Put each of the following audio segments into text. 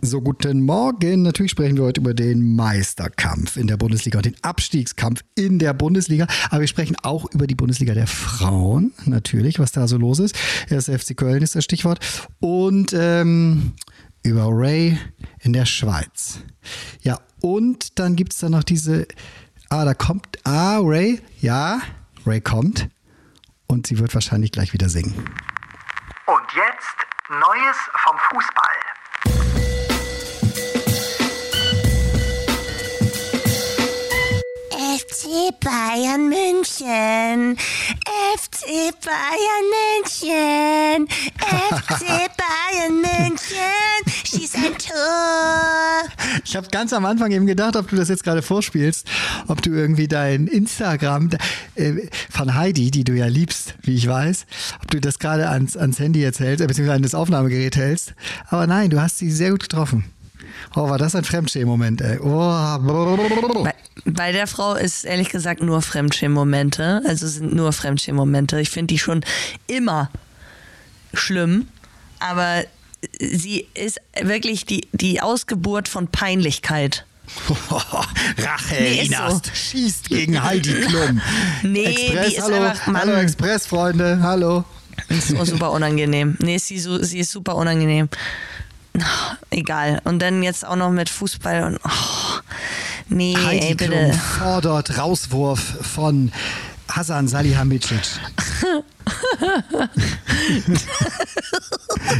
So, guten Morgen. Natürlich sprechen wir heute über den Meisterkampf in der Bundesliga und den Abstiegskampf in der Bundesliga. Aber wir sprechen auch über die Bundesliga der Frauen, natürlich, was da so los ist. Erst FC Köln ist das Stichwort. Und ähm, über Ray in der Schweiz. Ja, und dann gibt es da noch diese. Ah, da kommt. Ah, Ray. Ja, Ray kommt. Und sie wird wahrscheinlich gleich wieder singen. Und jetzt Neues vom Fußball. FC Bayern München. FC Bayern München. FC Bayern München. Schieß ein Tor. Ich habe ganz am Anfang eben gedacht, ob du das jetzt gerade vorspielst, ob du irgendwie dein Instagram äh, von Heidi, die du ja liebst, wie ich weiß, ob du das gerade ans, ans Handy jetzt hältst, äh, beziehungsweise an das Aufnahmegerät hältst. Aber nein, du hast sie sehr gut getroffen. Oh, war das ein Fremdschämen-Moment, ey. Oh. Bei, bei der Frau ist ehrlich gesagt nur Fremdschämen-Momente. Also sind nur Fremdschämen-Momente. Ich finde die schon immer schlimm. Aber sie ist wirklich die, die Ausgeburt von Peinlichkeit. Rache, Nee, Inast, so. schießt gegen Heidi Klum. Nee, Express, die ist hallo, einfach- Mann. hallo Express, Freunde, hallo. Ist super unangenehm. Nee, sie, sie ist super unangenehm. Egal. Und dann jetzt auch noch mit Fußball und. Oh, nee, Heidi ey, Klum bitte. fordert Rauswurf von Hasan Salihamidzic.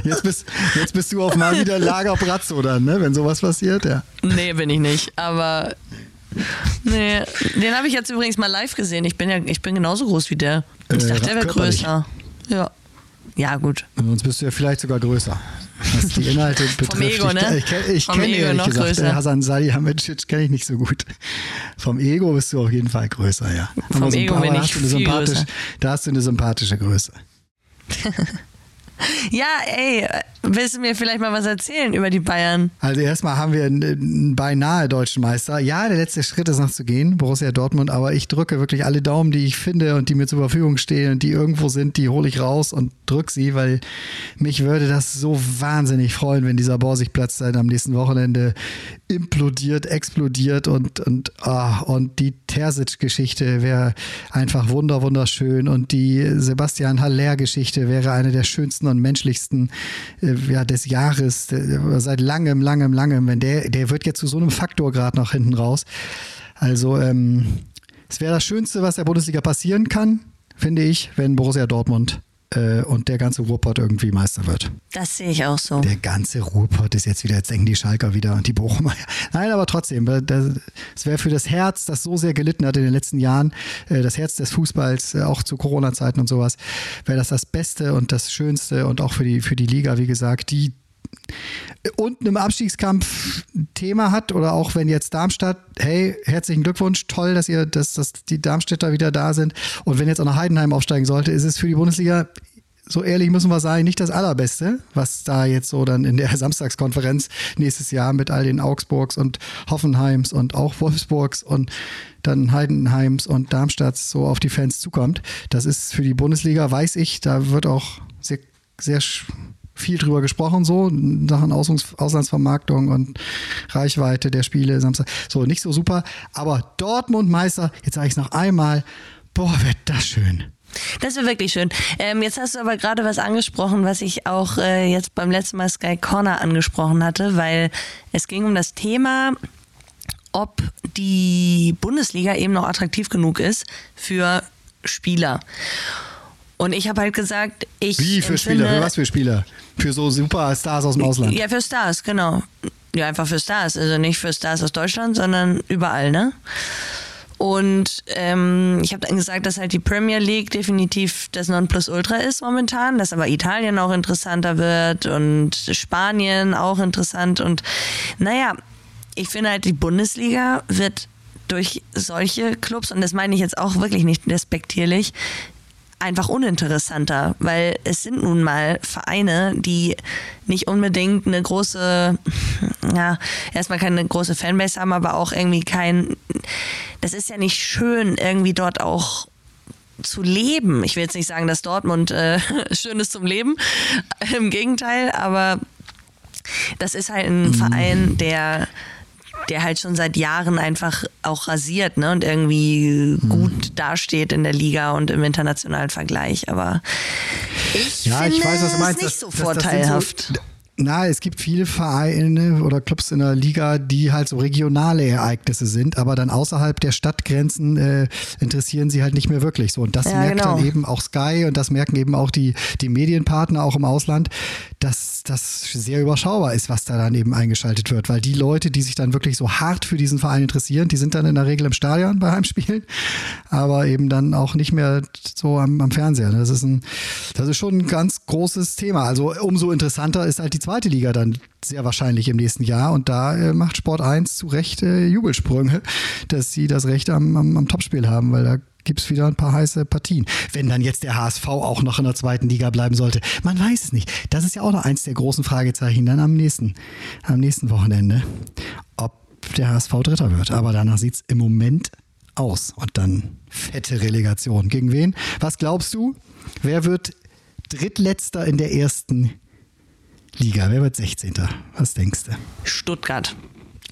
jetzt, bist, jetzt bist du auf mal wieder Lager Brazzo dann, ne? wenn sowas passiert, ja. Nee, bin ich nicht. Aber. Nee, den habe ich jetzt übrigens mal live gesehen. Ich bin ja, ich bin genauso groß wie der. Ich Äh, dachte, der wäre größer. Ja. Ja, gut. Sonst bist du ja vielleicht sogar größer. Was die Inhalte betrifft. Ego, ich, ne? ich, ich Vom kenne Ego ehrlich noch gesagt, größer. äh, Hasan Salihamidzic kenne ich nicht so gut. Vom Ego bist du auf jeden Fall größer, ja. Vom Aber so- Ego aber bin ich viel größer. Da hast du eine sympathische Größe. Ja, ey, willst du mir vielleicht mal was erzählen über die Bayern? Also erstmal haben wir einen, beinahe deutschen Meister. Ja, der letzte Schritt ist noch zu gehen, Borussia Dortmund, aber ich drücke wirklich alle Daumen, die ich finde und die mir zur Verfügung stehen und die irgendwo sind, die hole ich raus und drück sie, weil mich würde das so wahnsinnig freuen, wenn dieser Borsigplatz dann am nächsten Wochenende implodiert, explodiert und, und, ah, und die Terzic-Geschichte wäre einfach wunder, wunderschön und die Sebastian Haller-Geschichte wäre eine der schönsten und menschlichsten äh, ja, des Jahres, äh, seit langem, langem, langem, wenn der, der wird jetzt zu so einem Faktor gerade nach hinten raus. Also ähm, es wäre das Schönste, was der Bundesliga passieren kann, finde ich, wenn Borussia Dortmund äh, und der ganze Ruhrpott irgendwie Meister wird. Das sehe ich auch so. Der ganze Ruhrpott ist jetzt wieder, jetzt denken die Schalker wieder und die Bochumer. Nein, aber trotzdem, es wäre für das Herz, das so sehr gelitten hat in den letzten Jahren, äh, das Herz des Fußballs, äh, auch zu Corona-Zeiten und sowas, wäre das das Beste und das Schönste und auch für die, für die Liga, wie gesagt, die unten im Abstiegskampf Thema hat oder auch wenn jetzt Darmstadt, hey, herzlichen Glückwunsch, toll, dass ihr, dass, dass die Darmstädter wieder da sind und wenn jetzt auch noch Heidenheim aufsteigen sollte, ist es für die Bundesliga so ehrlich müssen wir sein, nicht das Allerbeste, was da jetzt so dann in der Samstagskonferenz nächstes Jahr mit all den Augsburgs und Hoffenheims und auch Wolfsburgs und dann Heidenheims und Darmstadts so auf die Fans zukommt. Das ist für die Bundesliga, weiß ich, da wird auch sehr, sehr viel drüber gesprochen, so Sachen Auslands Auslandsvermarktung und Reichweite der Spiele Samstag. So, nicht so super. Aber Dortmund Meister, jetzt sage ich es noch einmal, boah, wird das schön. Das wäre wirklich schön. Ähm, jetzt hast du aber gerade was angesprochen, was ich auch äh, jetzt beim letzten Mal Sky Corner angesprochen hatte, weil es ging um das Thema, ob die Bundesliga eben noch attraktiv genug ist für Spieler. Und ich habe halt gesagt, ich Wie für empfinde- Spieler? Für was für Spieler? Für so Superstars aus dem Ausland. Ja, für Stars, genau. Ja, einfach für Stars. Also nicht für Stars aus Deutschland, sondern überall, ne? Und ähm, ich habe dann gesagt, dass halt die Premier League definitiv das Nonplusultra ist momentan, dass aber Italien auch interessanter wird und Spanien auch interessant. Und naja, ich finde halt, die Bundesliga wird durch solche Clubs, und das meine ich jetzt auch wirklich nicht despektierlich, einfach uninteressanter, weil es sind nun mal Vereine, die nicht unbedingt eine große, ja, erstmal keine große Fanbase haben, aber auch irgendwie kein, das ist ja nicht schön, irgendwie dort auch zu leben. Ich will jetzt nicht sagen, dass Dortmund äh, schön ist zum Leben, im Gegenteil, aber Das ist halt ein Verein, der der halt schon seit Jahren einfach auch rasiert ne? und irgendwie gut dasteht in der Liga und im internationalen Vergleich. Aber ich Ja, finde ich weiß, was du meinst. es nicht Das- so das- das vorteilhaft. Na, es gibt viele Vereine oder Clubs in der Liga, die halt so regionale Ereignisse sind, aber dann außerhalb der Stadtgrenzen äh, interessieren sie halt nicht mehr wirklich so. Und das Ja, merkt genau. dann eben auch Sky und das merken eben auch die, die Medienpartner auch im Ausland, dass das sehr überschaubar ist, was da dann eben eingeschaltet wird. Weil die Leute, die sich dann wirklich so hart für diesen Verein interessieren, die sind dann in der Regel im Stadion bei Heimspielen, aber eben dann auch nicht mehr so am, am Fernseher. Das ist, ein, das ist schon ein ganz großes Thema. Also umso interessanter ist halt die zweite Liga dann sehr wahrscheinlich im nächsten Jahr. Und da äh, macht Sport 1 zu Recht äh, Jubelsprünge, dass sie das Recht am, am, am Topspiel haben, weil da gibt es wieder ein paar heiße Partien. Wenn dann jetzt der HSV auch noch in der zweiten Liga bleiben sollte. Man weiß es nicht. Das ist ja auch noch eins der großen Fragezeichen dann am nächsten, am nächsten Wochenende, ob der HSV Dritter wird. Aber danach sieht es im Moment aus. Und dann fette Relegation. Gegen wen? Was glaubst du? Wer wird Drittletzter in der ersten Liga? Wer wird 16.? Was denkst du? Stuttgart.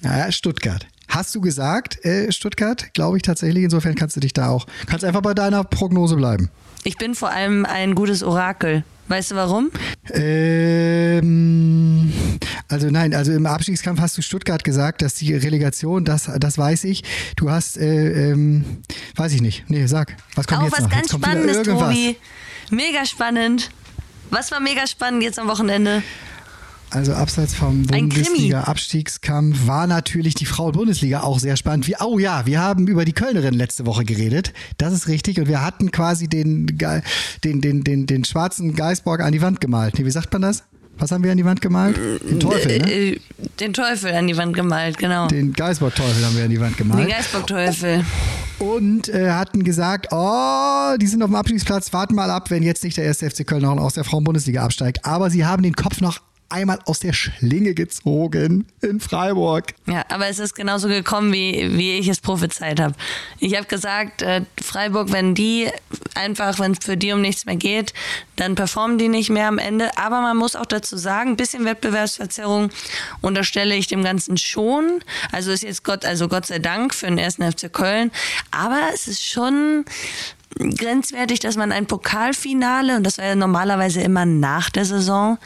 Ja, Stuttgart. Hast du gesagt, äh, Stuttgart? Glaube ich tatsächlich. Insofern kannst du dich da auch, kannst einfach bei deiner Prognose bleiben. Ich bin vor allem ein gutes Orakel. Weißt du warum? Ähm, also nein, also im Abstiegskampf hast du Stuttgart gesagt, dass die Relegation, das, das weiß ich. Du hast, äh, ähm, weiß ich nicht. Nee, sag. Was kommt Auch jetzt was noch? ganz Spannendes. Tobi. Mega spannend. Was war mega spannend jetzt am Wochenende? Also abseits vom. Bundesliga-Abstiegskampf war natürlich die Frauen-Bundesliga auch sehr spannend. Wie, oh ja, wir haben über die Kölnerin letzte Woche geredet. Das ist richtig. Und wir hatten quasi den, den, den, den, den schwarzen Geisborg an die Wand gemalt. Wie sagt man das? Was haben wir an die Wand gemalt? Den Teufel, ne? Äh, Den Teufel an die Wand gemalt, genau. Den Geisborg-Teufel haben wir an die Wand Den gemalt. Geistbock-Teufel. Und äh, hatten gesagt, oh, die sind auf dem Abstiegsplatz, warten mal ab, wenn jetzt nicht der erste FC Köln noch aus der Frauen-Bundesliga absteigt. Aber sie haben den Kopf noch einmal aus der Schlinge gezogen in Freiburg. Ja, aber es ist genauso gekommen, wie, wie ich es prophezeit habe. Ich habe gesagt, äh, Freiburg, wenn die einfach, wenn es für die um nichts mehr geht, dann performen die nicht mehr am Ende. Aber man muss auch dazu sagen, ein bisschen Wettbewerbsverzerrung unterstelle ich dem Ganzen schon. Also ist jetzt Gott, also Gott sei Dank für den ersten FC Köln. Aber es ist schon grenzwertig, dass man ein Pokalfinale, und das war ja normalerweise immer nach der Saison,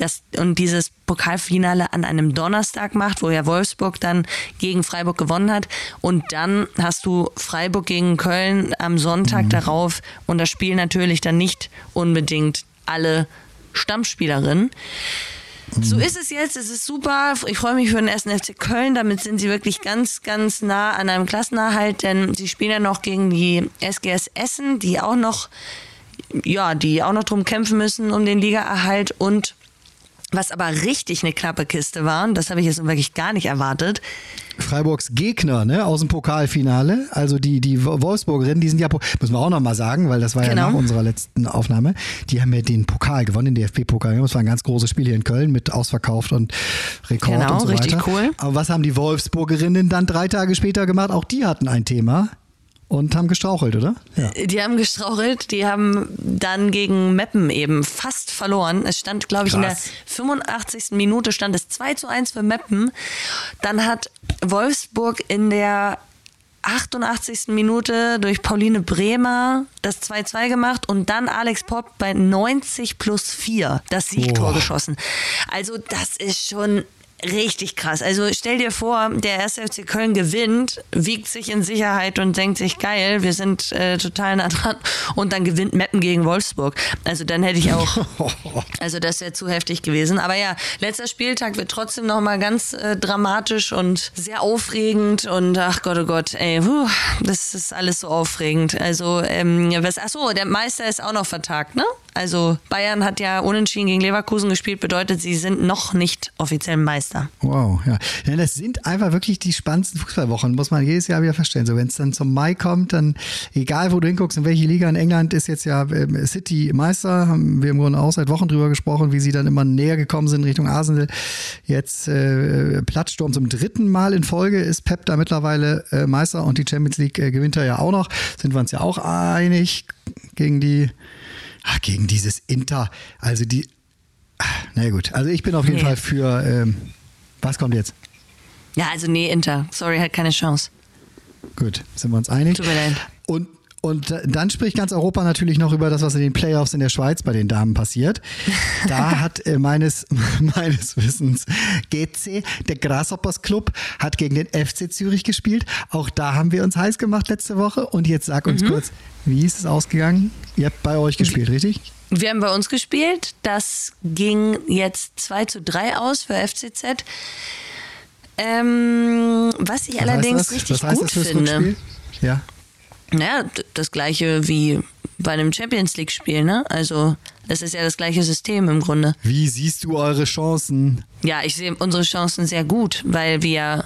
das, und dieses Pokalfinale an einem Donnerstag macht, wo ja Wolfsburg dann gegen Freiburg gewonnen hat. Und dann hast du Freiburg gegen Köln am Sonntag darauf und das Spiel natürlich dann nicht unbedingt alle Stammspielerinnen. So ist es jetzt, es ist super. Ich freue mich für den ersten FC Köln. Damit sind sie wirklich ganz, ganz nah an einem Klassenerhalt, denn sie spielen ja noch gegen die SGS Essen, die auch noch, ja, die auch noch drum kämpfen müssen um den Ligaerhalt und was aber richtig eine knappe Kiste war, und das habe ich jetzt wirklich gar nicht erwartet. Freiburgs Gegner ne, aus dem Pokalfinale, also die, die Wolfsburgerinnen, die sind ja, müssen wir auch nochmal sagen, weil das war ja Genau. nach unserer letzten Aufnahme, die haben ja den Pokal gewonnen, den DFB-Pokal. Das war ein ganz großes Spiel hier in Köln mit ausverkauft und Rekord Genau, und so richtig weiter. cool. Aber was haben die Wolfsburgerinnen dann drei Tage später gemacht? Auch die hatten ein Thema und haben gestrauchelt, oder? Ja. Die haben gestrauchelt, die haben dann gegen Meppen eben fast verloren. Es stand, glaube ich, in der Krass. 85. Minute stand es 2 zu 1 für Meppen. Dann hat Wolfsburg in der 88. Minute durch Pauline Bremer das 2-2 gemacht und dann Alex Popp bei 90 plus 4 das Siegtor Boah. geschossen. Also das ist schon richtig krass. Also stell dir vor, der erste FC Köln gewinnt, wiegt sich in Sicherheit und denkt sich, geil, wir sind äh, total nah dran und dann gewinnt Meppen gegen Wolfsburg. Also dann hätte ich auch, also das wäre zu heftig gewesen. Aber ja, letzter Spieltag wird trotzdem nochmal ganz äh, dramatisch und sehr aufregend und ach Gott, oh Gott, ey, puh, das ist alles so aufregend. Also, ähm, was, ach so, der Meister ist auch noch vertagt, ne? Also Bayern hat ja unentschieden gegen Leverkusen gespielt, bedeutet, sie sind noch nicht offiziell Meister. Wow, ja. ja. Das sind einfach wirklich die spannendsten Fußballwochen, muss man jedes Jahr wieder feststellen. So, wenn es dann zum Mai kommt, dann egal wo du hinguckst, in welche Liga in England ist jetzt ja ähm, City Meister, haben wir im Grunde auch seit Wochen drüber gesprochen, wie sie dann immer näher gekommen sind Richtung Arsenal. Jetzt äh, Plattsturm zum dritten Mal in Folge ist Pep da mittlerweile äh, Meister und die Champions League äh, gewinnt er ja auch noch. Sind wir uns ja auch einig gegen die, ach, gegen dieses Inter, also die Na ja, gut, also ich bin auf jeden Nee. Fall für, ähm, was kommt jetzt? Ja, also nee, Inter. Sorry, hat keine Chance. Gut, sind wir uns einig. Tut mir leid. Und, und äh, dann spricht ganz Europa natürlich noch über das, was in den Playoffs in der Schweiz bei den Damen passiert. Da hat äh, meines, meines Wissens GC, der Grasshoppers Club, hat gegen den FC Zürich gespielt. Auch da haben wir uns heiß gemacht letzte Woche. Und jetzt sag Mhm. uns kurz, wie ist es ausgegangen? Ihr habt bei euch gespielt, richtig? Wir haben bei uns gespielt. Das ging jetzt 2 zu 3 aus für FCZ. Ähm, was ich Was allerdings das? richtig was gut finde. Ja. Naja, das gleiche wie bei einem Champions League-Spiel, ne? Also, das ist ja das gleiche System im Grunde. Wie siehst du eure Chancen? Ja, ich sehe unsere Chancen sehr gut, weil wir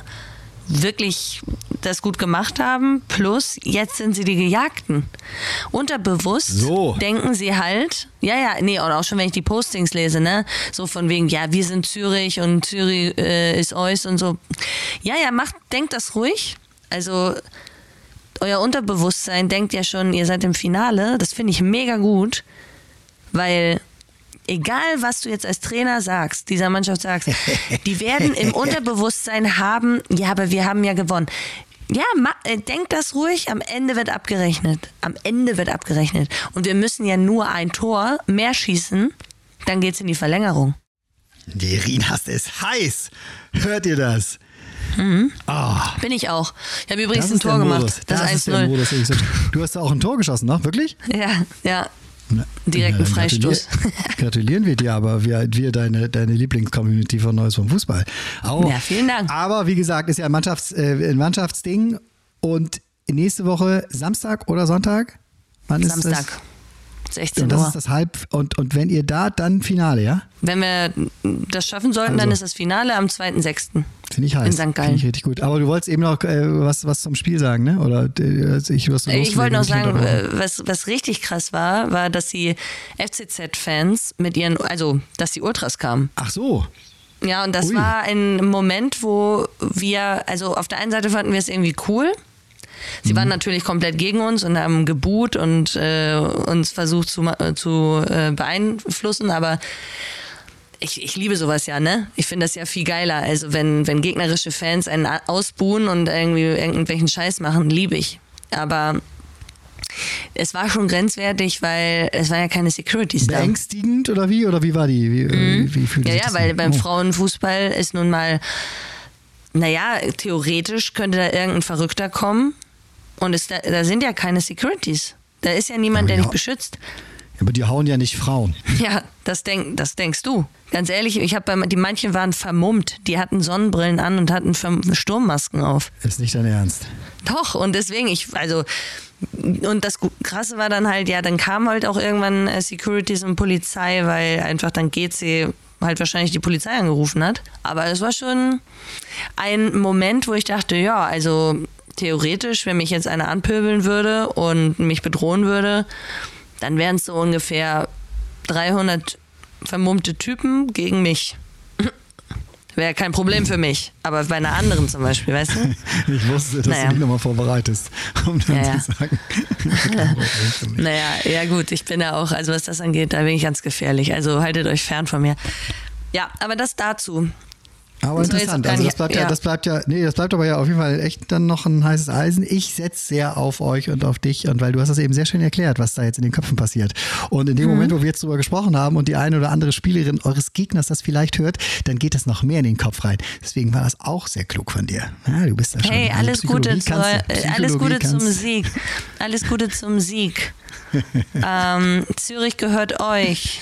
wirklich das gut gemacht haben. Plus, jetzt sind sie die Gejagten. Unterbewusst So. denken sie halt, ja, ja, nee, und auch schon, wenn ich die Postings lese, ne, so von wegen, ja, wir sind Zürich und Zürich äh, ist Eus und so. Ja, ja, macht, denkt das ruhig. Also, euer Unterbewusstsein denkt ja schon, ihr seid im Finale. Das finde ich mega gut, weil egal was du jetzt als Trainer sagst, dieser Mannschaft sagst, die werden im Unterbewusstsein haben, ja, aber wir haben ja gewonnen. Ja, ma, äh, denkt das ruhig, am Ende wird abgerechnet. Am Ende wird abgerechnet. Und wir müssen ja nur ein Tor mehr schießen, dann geht's in die Verlängerung. Die Rien hast es heiß. Hört ihr das? Ah, Bin ich auch. Ich habe übrigens ein ist Tor gemacht. Das, Das, ist der 1-0. Modus. den ich so- Du hast da auch ein Tor geschossen, noch? Wirklich? Ja, ja. Na, Direkt ein dann Freistoß. gratulier- Gratulieren wir dir, aber wir, wir deine, deine Lieblingscommunity von Neues vom Fußball. Auch. Ja, vielen Dank. Aber wie gesagt, ist ja ein, Mannschafts-, äh, ein Mannschaftsding. Und nächste Woche Samstag oder Sonntag? Wann ist Samstag, Das? 16 Und das Uhr. ist das Halb. Und, und wenn ihr da, dann Finale, ja? Wenn wir das schaffen sollten, dann Also. ist das Finale am 2.6. Finde ich heiß. In St. Gallen. Finde ich richtig gut. Aber du wolltest eben noch äh, was, was zum Spiel sagen, ne? Oder äh, ich, was du Ich wollte noch sagen, äh, was, was richtig krass war, war, dass die FCZ-Fans mit ihren, also, dass die Ultras kamen. Ach so. Ja, und das Ui. war ein Moment, wo wir, also auf der einen Seite fanden wir es irgendwie cool. Sie Mhm. waren natürlich komplett gegen uns und haben geboot und äh, uns versucht zu, äh, zu äh, beeinflussen, aber ich, ich liebe sowas ja, ne? Ich finde das ja viel geiler. Also wenn, wenn gegnerische Fans einen ausbuhen und irgendwie irgendwelchen Scheiß machen, liebe ich. Aber es war schon grenzwertig, weil es waren ja keine Securities da. Beängstigend oder wie? Oder wie war die? Wie, wie, wie fühlt Mhm. Ja, sich ja, das weil an? beim Oh. Frauenfußball ist nun mal, naja, theoretisch könnte da irgendein Verrückter kommen und es, da, da sind ja keine Securities. Da ist ja niemand, der dich beschützt. Aber die hauen ja nicht Frauen. Ja, das, denk, das denkst du. Ganz ehrlich, ich habe die manchen waren vermummt. Die hatten Sonnenbrillen an und hatten Sturmmasken auf. Ist nicht dein Ernst. Doch, und deswegen, ich, also, und das Krasse war dann halt, ja, dann kam halt auch irgendwann äh, Securities und Polizei, weil einfach dann GC halt wahrscheinlich die Polizei angerufen hat. Aber es war schon ein Moment, wo ich dachte, ja, also theoretisch, wenn mich jetzt einer anpöbeln würde und mich bedrohen würde, dann wären es so ungefähr 300 vermummte Typen gegen mich. Wäre kein Problem für mich. Aber bei einer anderen zum Beispiel, weißt du? Ich wusste, dass Naja. du dich nochmal vorbereitest, um dann Ja, ja. zu sagen. Naja, ja gut, ich bin ja auch, also was das angeht, da bin ich ganz gefährlich. Also haltet euch fern von mir. Ja, aber das dazu. Aber Das interessant. Also das bleibt ja. ja. das bleibt ja, nee, das bleibt aber ja auf jeden Fall echt dann noch ein heißes Eisen. Ich setze sehr auf euch und auf dich und weil du hast das eben sehr schön erklärt, was da jetzt in den Köpfen passiert. Und in dem Mhm. Moment, wo wir jetzt drüber gesprochen haben und die eine oder andere Spielerin eures Gegners das vielleicht hört, dann geht das noch mehr in den Kopf rein. Deswegen war das auch sehr klug von dir. Ja, du bist da schon. Hey, alles Gute, Psychologie zu, kannst du, äh, alles Gute zum kannst- Sieg. Alles Gute zum Sieg. ähm, Zürich gehört euch.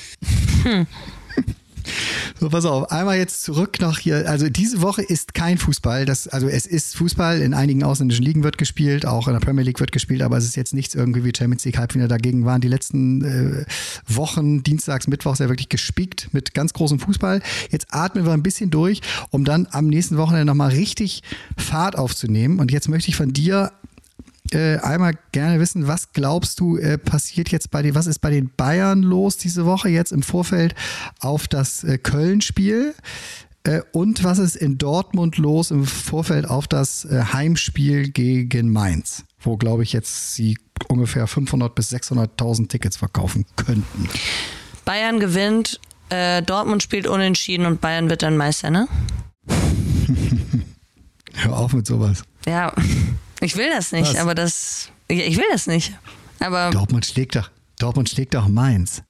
So, pass auf, einmal jetzt zurück noch hier. Also diese Woche ist kein Fußball. Das, also es ist Fußball, in einigen ausländischen Ligen wird gespielt, auch in der Premier League wird gespielt, aber es ist jetzt nichts irgendwie wie Champions League Halbfinale. Dagegen waren die letzten äh, Wochen, Dienstags, Mittwochs ja wirklich gespickt mit ganz großem Fußball. Jetzt atmen wir ein bisschen durch, um dann am nächsten Wochenende nochmal richtig Fahrt aufzunehmen. Und jetzt möchte ich von dir äh, einmal gerne wissen, was glaubst du äh, passiert jetzt bei dir, was ist bei den Bayern los diese Woche jetzt im Vorfeld auf das äh, Köln-Spiel? Äh, und was ist in Dortmund los im Vorfeld auf das äh, Heimspiel gegen Mainz, wo, glaube ich, jetzt sie ungefähr 500 bis 600.000 Tickets verkaufen könnten. Bayern gewinnt äh, Dortmund spielt unentschieden und Bayern wird dann Meister, ne? Hör auf mit sowas. Ja, ich will das nicht, Was? aber das. Ich, ich will das nicht. Aber Dortmund schlägt doch, Dortmund schlägt doch Mainz.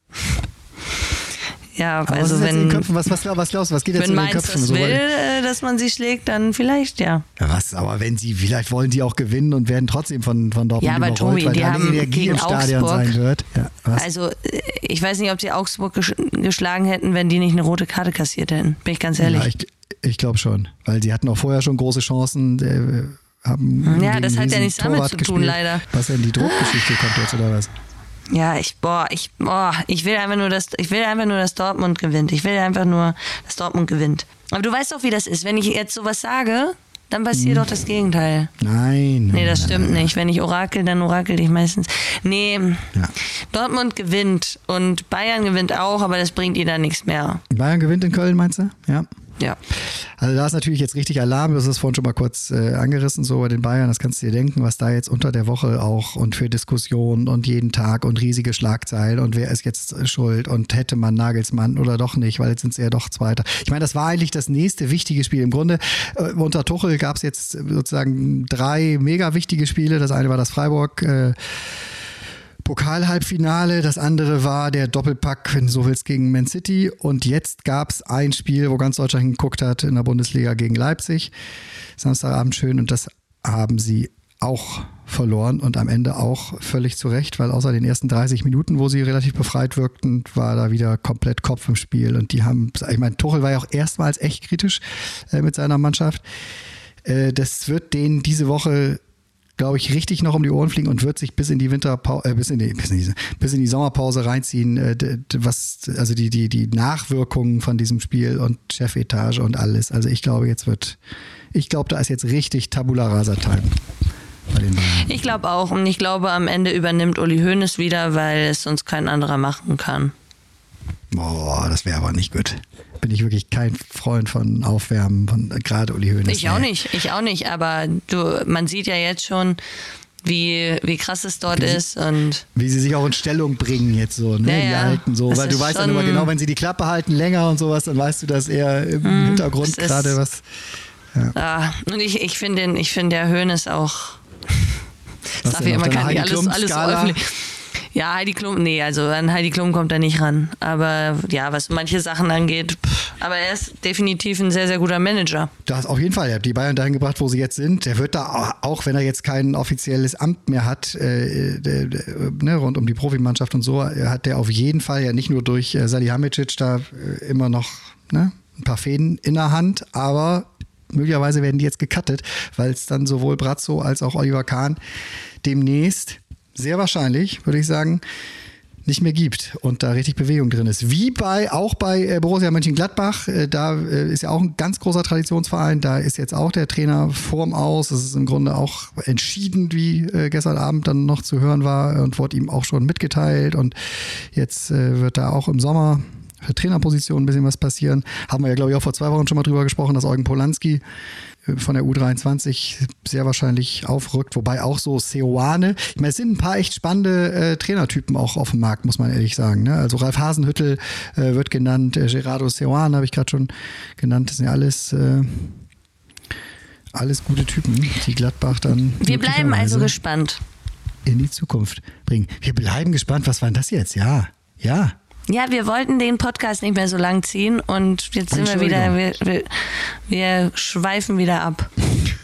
ja, Aber was also den wenn, Köpfen? Was, was, was glaubst du? Was geht jetzt wenn in den Mainz Köpfen? das so will, äh, dass man sie schlägt, dann vielleicht ja. Ja, was? Aber wenn sie, vielleicht wollen die auch gewinnen und werden trotzdem von, von Dortmund Ja, aber überrollt, Tobi, weil die haben Energie gegen im Stadion Augsburg- sein wird. Ja, was? Also äh, ich weiß nicht, ob sie Augsburg gesch geschlagen hätten, wenn die nicht eine rote Karte kassiert hätten. Bin ich ganz ehrlich. Ja, ich, ich glaube schon. Weil sie hatten auch vorher schon große Chancen. Haben Ja, das hat ja nichts damit Torwart zu tun, gespielt. leider. Was denn die Druckgeschichte kommt jetzt oder was? Ja, ich, boah, ich, boah, ich will einfach nur, dass, ich will einfach nur, dass Dortmund gewinnt. Ich will einfach nur, dass Dortmund gewinnt. Aber du weißt doch, wie das ist. Wenn ich jetzt sowas sage, dann passiert doch das Gegenteil. Nein. Nee, das nein, stimmt nein, nicht. Wenn ich orakel, dann orakel ich meistens. Nee, Ja. Dortmund gewinnt und Bayern gewinnt auch, aber das bringt ihr dann nichts mehr. nein. Bayern gewinnt in Köln, meinst du? Ja. Ja. Also da ist natürlich jetzt richtig Alarm, das ist vorhin schon mal kurz äh, angerissen, so bei den Bayern, das kannst du dir denken, was da jetzt unter der Woche auch und für Diskussionen und jeden Tag und riesige Schlagzeilen und wer ist jetzt äh, schuld und hätte man Nagelsmann oder doch nicht, weil jetzt sind sie ja doch Zweiter. Ich meine, das war eigentlich das nächste wichtige Spiel. Im Grunde äh, unter Tuchel gab es jetzt sozusagen drei mega wichtige Spiele. Das eine war das Freiburg. Äh, Pokalhalbfinale, das andere war der Doppelpack, wenn du so willst, gegen Man City. Und jetzt gab es ein Spiel, wo ganz Deutschland geguckt hat, in der Bundesliga gegen Leipzig. Samstagabend schön und das haben sie auch verloren und am Ende auch völlig zu Recht, weil außer den ersten 30 Minuten, wo sie relativ befreit wirkten, war da wieder komplett Kopf im Spiel. Und die haben, ich meine, Tuchel war ja auch erstmals echt kritisch äh, mit seiner Mannschaft. Äh, das wird denen diese Woche glaube ich, richtig noch um die Ohren fliegen und wird sich bis in die Winterpause, äh, bis in die, bis in die, bis in die Sommerpause reinziehen, äh, was, also die, die, die Nachwirkungen von diesem Spiel und Chefetage und alles. Also ich glaube, jetzt wird, ich glaube, da ist jetzt richtig Tabula Rasa Time. Ich glaube auch. Und ich glaube, am Ende übernimmt Uli Hoeneß wieder, weil es sonst kein anderer machen kann. Boah, das wäre aber nicht gut. Bin ich wirklich kein Freund von Aufwärmen, von gerade Uli Hoeneß. Ich auch nicht, ich auch nicht. Aber du, man sieht ja jetzt schon, wie, wie krass es dort ist. Und Wie sie sich auch in Stellung bringen jetzt so, ne? Ja, die ja. Alten so. Das Weil du ist weißt dann immer genau, wenn sie die Klappe halten länger und sowas, dann weißt du, dass er im Hintergrund das ist- gerade was. Ah, und ich, ich finde den, ich finde der Höhnes auch. Was darf ich immer gar nicht alles, alles öffentlich. Ja, Heidi Klum, nee, also an Heidi Klum kommt er nicht ran. Aber ja, was manche Sachen angeht, pff, aber er ist definitiv ein sehr, sehr guter Manager. Du hast auf jeden Fall, er hat die Bayern dahin gebracht, wo sie jetzt sind. Der wird da auch, wenn er jetzt kein offizielles Amt mehr hat, äh, äh, äh, ne, rund um die Profimannschaft und so, hat der auf jeden Fall ja nicht nur durch äh, Salihamidzic da äh, immer noch ne, ein paar Fäden in der Hand, aber möglicherweise werden die jetzt gecuttet, weil es dann sowohl Brazzo als auch Oliver Kahn demnächst, sehr wahrscheinlich, würde ich sagen, nicht mehr gibt und da richtig Bewegung drin ist. Wie bei auch bei äh, Borussia Mönchengladbach, äh, da äh, ist ja auch ein ganz großer Traditionsverein, da ist jetzt auch der Trainer vorm Aus. Das ist im Grunde auch entschieden, wie gestern Abend dann noch zu hören war und wurde ihm auch schon mitgeteilt und jetzt wird da auch im Sommer für Trainerposition ein bisschen was passieren. Haben wir ja, glaube ich, auch vor zwei Wochen schon mal drüber gesprochen, dass Eugen Polanski von der U23 sehr wahrscheinlich aufrückt, wobei auch so Seoane. Ich meine, es sind ein paar echt spannende äh, Trainertypen auch auf dem Markt, muss man ehrlich sagen. Ne? Also Ralf Hasenhüttel äh, wird genannt, äh, Gerardo Seoane habe ich gerade schon genannt. Das sind ja alles, äh, alles gute Typen, die Gladbach dann Wir bleiben also gespannt. in die Zukunft bringen. Wir bleiben gespannt. Was war denn das jetzt? Ja, ja. Ja, wir wollten den Podcast nicht mehr so lang ziehen und jetzt sind wir wieder, wir, wir, wir schweifen wieder ab.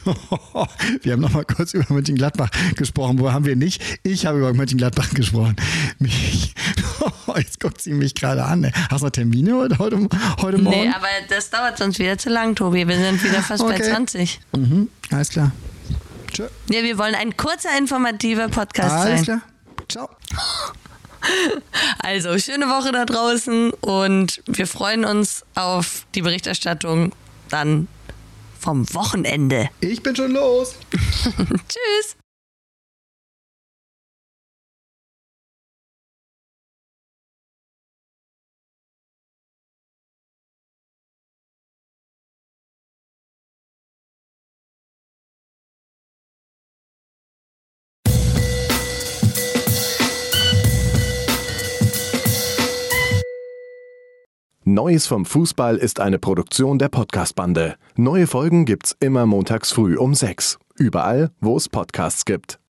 Wir haben noch mal kurz über Mönchengladbach gesprochen. Wo haben wir nicht? Ich habe über Mönchengladbach gesprochen. Mich, jetzt guckt sie mich gerade an. Hast du noch Termine heute, heute, heute Morgen? Nee, aber das dauert sonst wieder zu lang, Tobi. Wir sind wieder fast bei Okay. 20. mhm, alles klar. Tschö. Ja, wir wollen ein kurzer, informativer Podcast Alles sein. klar. Ciao. Also, schöne Woche da draußen und wir freuen uns auf die Berichterstattung dann vom Wochenende. Ich bin schon los. Tschüss! Neues vom Fußball ist eine Produktion der Podcast-Bande. Neue Folgen gibt's immer montags früh um sechs. Überall, wo es Podcasts gibt.